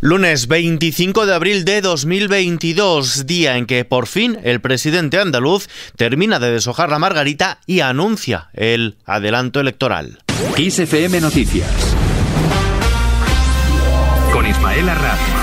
Lunes 25 de abril de 2022, día en que por fin el presidente andaluz termina de deshojar la margarita y anuncia el adelanto electoral. XFM Noticias con Ismael Arranz.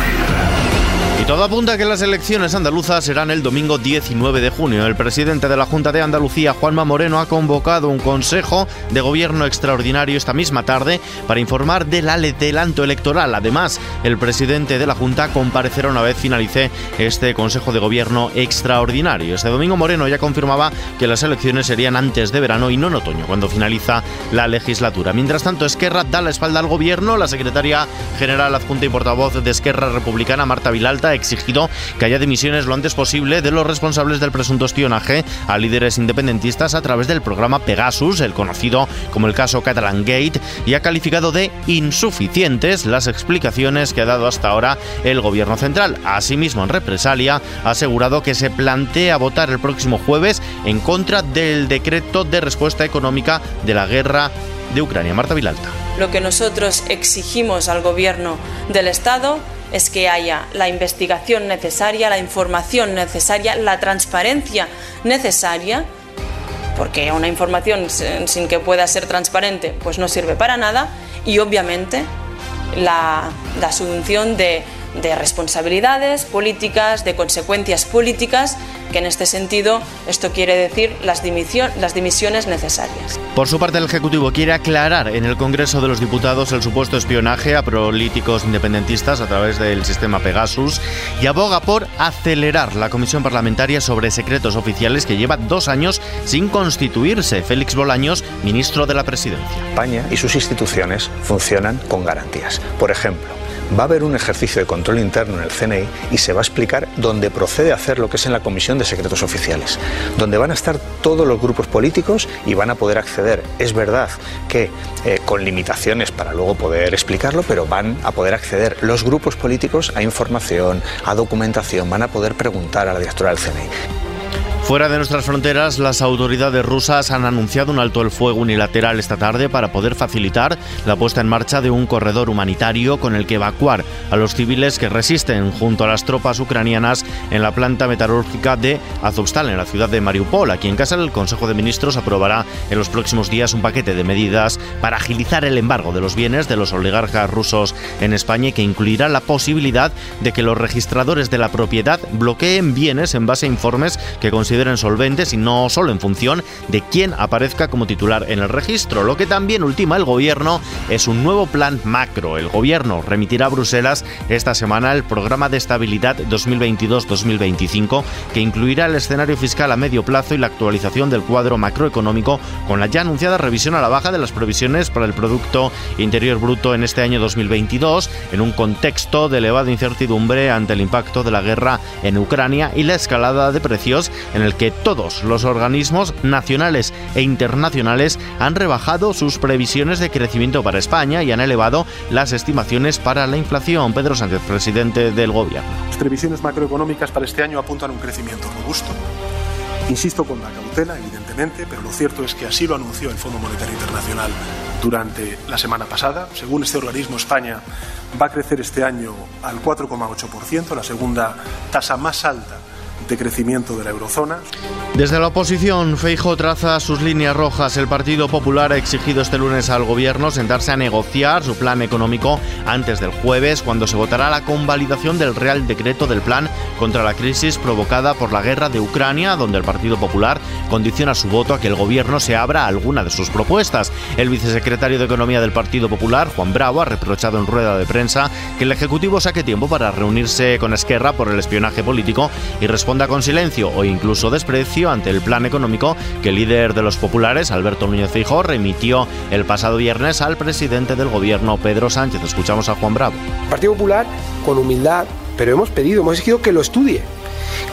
Todo apunta a que las elecciones andaluzas serán el domingo 19 de junio. El presidente de la Junta de Andalucía, Juanma Moreno, ha convocado un consejo de gobierno extraordinario esta misma tarde para informar del adelanto electoral. Además, el presidente de la Junta comparecerá una vez finalice este consejo de gobierno extraordinario. Este domingo Moreno ya confirmaba que las elecciones serían antes de verano y no en otoño, cuando finaliza la legislatura. Mientras tanto, Esquerra da la espalda al gobierno. La secretaria general adjunta y portavoz de Esquerra Republicana, Marta Vilalta, exigido que haya dimisiones lo antes posible de los responsables del presunto espionaje a líderes independentistas a través del programa Pegasus, el conocido como el caso Catalan Gate, y ha calificado de insuficientes las explicaciones que ha dado hasta ahora el gobierno central. Asimismo, en represalia, ha asegurado que se plantea votar el próximo jueves en contra del decreto de respuesta económica de la guerra de Ucrania. Marta Vilalta. Lo que nosotros exigimos al gobierno del Estado es que haya la investigación necesaria, la información necesaria, la transparencia necesaria, porque una información sin que pueda ser transparente pues no sirve para nada, y obviamente la, asunción de de responsabilidades políticas, de consecuencias políticas, que en este sentido esto quiere decir las, las dimisiones necesarias. Por su parte, el Ejecutivo quiere aclarar en el Congreso de los Diputados el supuesto espionaje a políticos independentistas a través del sistema Pegasus y aboga por acelerar la comisión parlamentaria sobre secretos oficiales que lleva dos años sin constituirse. Félix Bolaños, ministro de la Presidencia. España y sus instituciones funcionan con garantías. Por ejemplo, va a haber un ejercicio de control interno en el CNI y se va a explicar dónde procede a hacer lo que es en la Comisión de Secretos Oficiales, donde van a estar todos los grupos políticos y van a poder acceder. Es verdad que eh, con limitaciones para luego poder explicarlo, pero van a poder acceder los grupos políticos a información, a documentación, van a poder preguntar a la directora del CNI. Fuera de nuestras fronteras, las autoridades rusas han anunciado un alto el fuego unilateral esta tarde para poder facilitar la puesta en marcha de un corredor humanitario con el que evacuar a los civiles que resisten junto a las tropas ucranianas en la planta metalúrgica de Azovstal, en la ciudad de Mariupol. Aquí en casa, el Consejo de Ministros aprobará en los próximos días un paquete de medidas para agilizar el embargo de los bienes de los oligarcas rusos en España que incluirá la posibilidad de que los registradores de la propiedad bloqueen bienes en base a informes que consideran consideren solventes y no solo en función de quién aparezca como titular en el registro. Lo que también ultima el gobierno es un nuevo plan macro. El gobierno remitirá a Bruselas esta semana el programa de estabilidad 2022-2025 que incluirá el escenario fiscal a medio plazo y la actualización del cuadro macroeconómico con la ya anunciada revisión a la baja de las previsiones para el Producto Interior Bruto en este año 2022 en un contexto de elevada incertidumbre ante el impacto de la guerra en Ucrania y la escalada de precios en el que todos los organismos nacionales e internacionales han rebajado sus previsiones de crecimiento para España y han elevado las estimaciones para la inflación. Pedro Sánchez, presidente del Gobierno. Las previsiones macroeconómicas para este año apuntan a un crecimiento robusto. Insisto con la cautela, evidentemente, pero lo cierto es que así lo anunció el Fondo Monetario Internacional durante la semana pasada. Según este organismo, España va a crecer este año al 4,8%, la segunda tasa más alta de crecimiento de la eurozona. Desde la oposición, Feijo traza sus líneas rojas. El Partido Popular ha exigido este lunes al gobierno sentarse a negociar su plan económico antes del jueves, cuando se votará la convalidación del Real Decreto del Plan contra la crisis provocada por la guerra de Ucrania, donde el Partido Popular condiciona su voto a que el gobierno se abra a alguna de sus propuestas. El vicesecretario de Economía del Partido Popular, Juan Bravo, ha reprochado en rueda de prensa que el Ejecutivo saque tiempo para reunirse con Esquerra por el espionaje político y responda con silencio o incluso desprecio ante el plan económico que el líder de los populares, Alberto Núñez Feijóo, remitió el pasado viernes al presidente del gobierno, Pedro Sánchez. Escuchamos a Juan Bravo. Partido Popular, con humildad, pero hemos pedido, hemos exigido que lo estudie,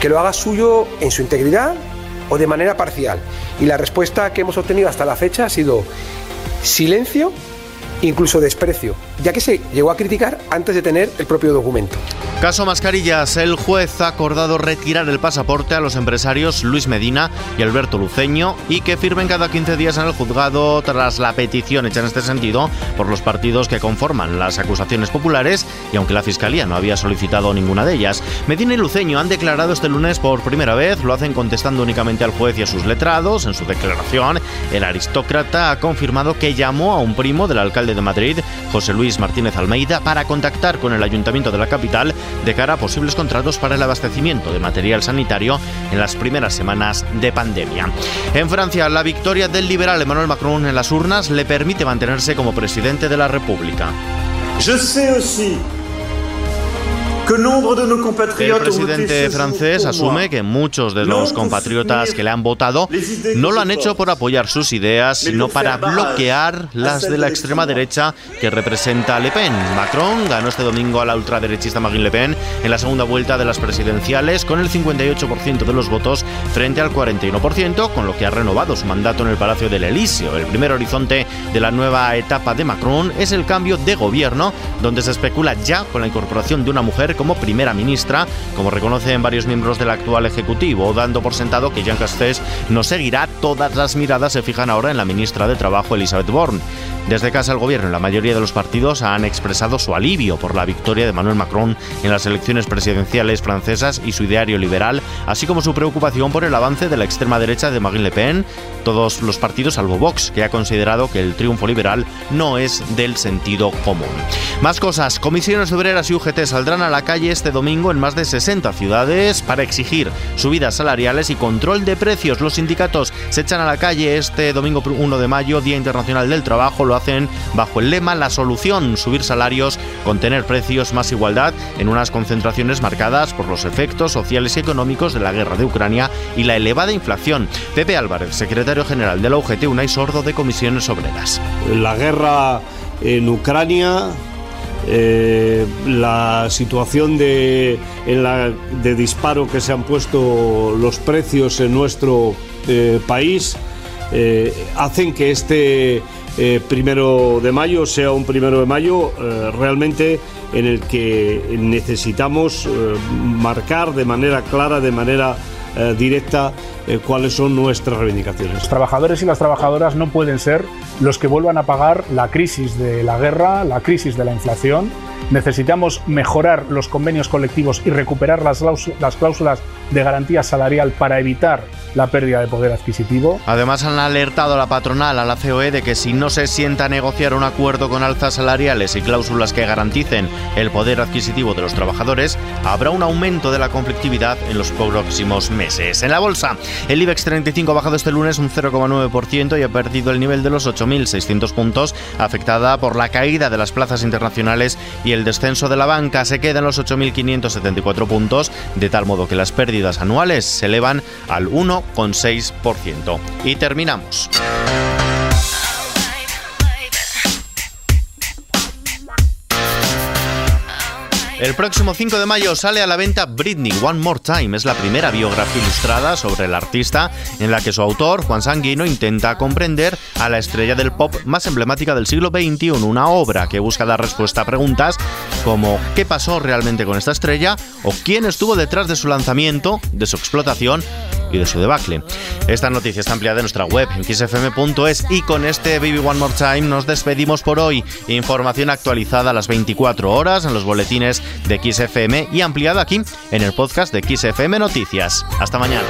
que lo haga suyo en su integridad o de manera parcial. Y la respuesta que hemos obtenido hasta la fecha ha sido silencio incluso desprecio, ya que se llegó a criticar antes de tener el propio documento. Caso Mascarillas, el juez ha acordado retirar el pasaporte a los empresarios Luis Medina y Alberto Luceño y que firmen cada 15 días en el juzgado tras la petición hecha en este sentido por los partidos que conforman las acusaciones populares y aunque la Fiscalía no había solicitado ninguna de ellas. Medina y Luceño han declarado este lunes por primera vez, lo hacen contestando únicamente al juez y a sus letrados. En su declaración, el aristócrata ha confirmado que llamó a un primo del alcalde de Madrid, José Luis Martínez Almeida, para contactar con el ayuntamiento de la capital de cara a posibles contratos para el abastecimiento de material sanitario en las primeras semanas de pandemia. En Francia, la victoria del liberal Emmanuel Macron en las urnas le permite mantenerse como presidente de la República. El presidente francés asume que muchos de los compatriotas que le han votado no lo han hecho por apoyar sus ideas, sino para bloquear las de la extrema derecha que representa Le Pen. Macron ganó este domingo a la ultraderechista Marine Le Pen en la segunda vuelta de las presidenciales con el 58% de los votos frente al 41%, con lo que ha renovado su mandato en el Palacio del Elíseo. El primer horizonte de la nueva etapa de Macron es el cambio de gobierno, donde se especula ya con la incorporación de una mujer como primera ministra, como reconocen varios miembros del actual Ejecutivo, dando por sentado que Jean Castex no seguirá, todas las miradas se fijan ahora en la ministra de Trabajo Elizabeth Borne. Desde casa el gobierno y la mayoría de los partidos han expresado su alivio por la victoria de Manuel Macron en las elecciones presidenciales francesas y su ideario liberal, así como su preocupación por el avance de la extrema derecha de Marine Le Pen, todos los partidos salvo Vox, que ha considerado que el triunfo liberal no es del sentido común. Más cosas, comisiones obreras y UGT saldrán a la calle este domingo en más de 60 ciudades para exigir subidas salariales y control de precios. Los sindicatos se echan a la calle este domingo 1 de mayo, Día Internacional del Trabajo, lo hacen bajo el lema La solución, subir salarios, contener precios, más igualdad, en unas concentraciones marcadas por los efectos sociales y económicos de la guerra de Ucrania y la elevada inflación. Pepe Álvarez, secretario general de la UGT, y Sordo de Comisiones Obreras. La guerra en Ucrania eh, la situación de, de disparo que se han puesto los precios en nuestro eh, país eh, hacen que este primero de mayo sea un primero de mayo realmente en el que necesitamos marcar de manera clara, de manera directa, cuáles son nuestras reivindicaciones. Los trabajadores y las trabajadoras no pueden ser los que vuelvan a pagar la crisis de la guerra, la crisis de la inflación. Necesitamos mejorar los convenios colectivos y recuperar las, cláusulas de garantía salarial para evitar la pérdida de poder adquisitivo. Además han alertado a la patronal, a la COE, de que si no se sienta a negociar un acuerdo con alzas salariales y cláusulas que garanticen el poder adquisitivo de los trabajadores, habrá un aumento de la conflictividad en los próximos meses. En la bolsa, el IBEX 35 ha bajado este lunes un 0,9% y ha perdido el nivel de los 8.600 puntos, afectada por la caída de las plazas internacionales el descenso de la banca. Se queda en los 8.574 puntos, de tal modo que las pérdidas anuales se elevan al 1,6%. Y terminamos. El próximo 5 de mayo sale a la venta Britney One More Time. Es la primera biografía ilustrada sobre el artista en la que su autor, Juan Sanguino, intenta comprender a la estrella del pop más emblemática del siglo XXI, una obra que busca dar respuesta a preguntas como ¿qué pasó realmente con esta estrella? o ¿quién estuvo detrás de su lanzamiento, de su explotación y de su debacle. Esta noticia está ampliada en nuestra web en xfm.es y con este Baby One More Time nos despedimos por hoy. Información actualizada a las 24 horas en los boletines de XFM y ampliada aquí en el podcast de XFM Noticias. Hasta mañana.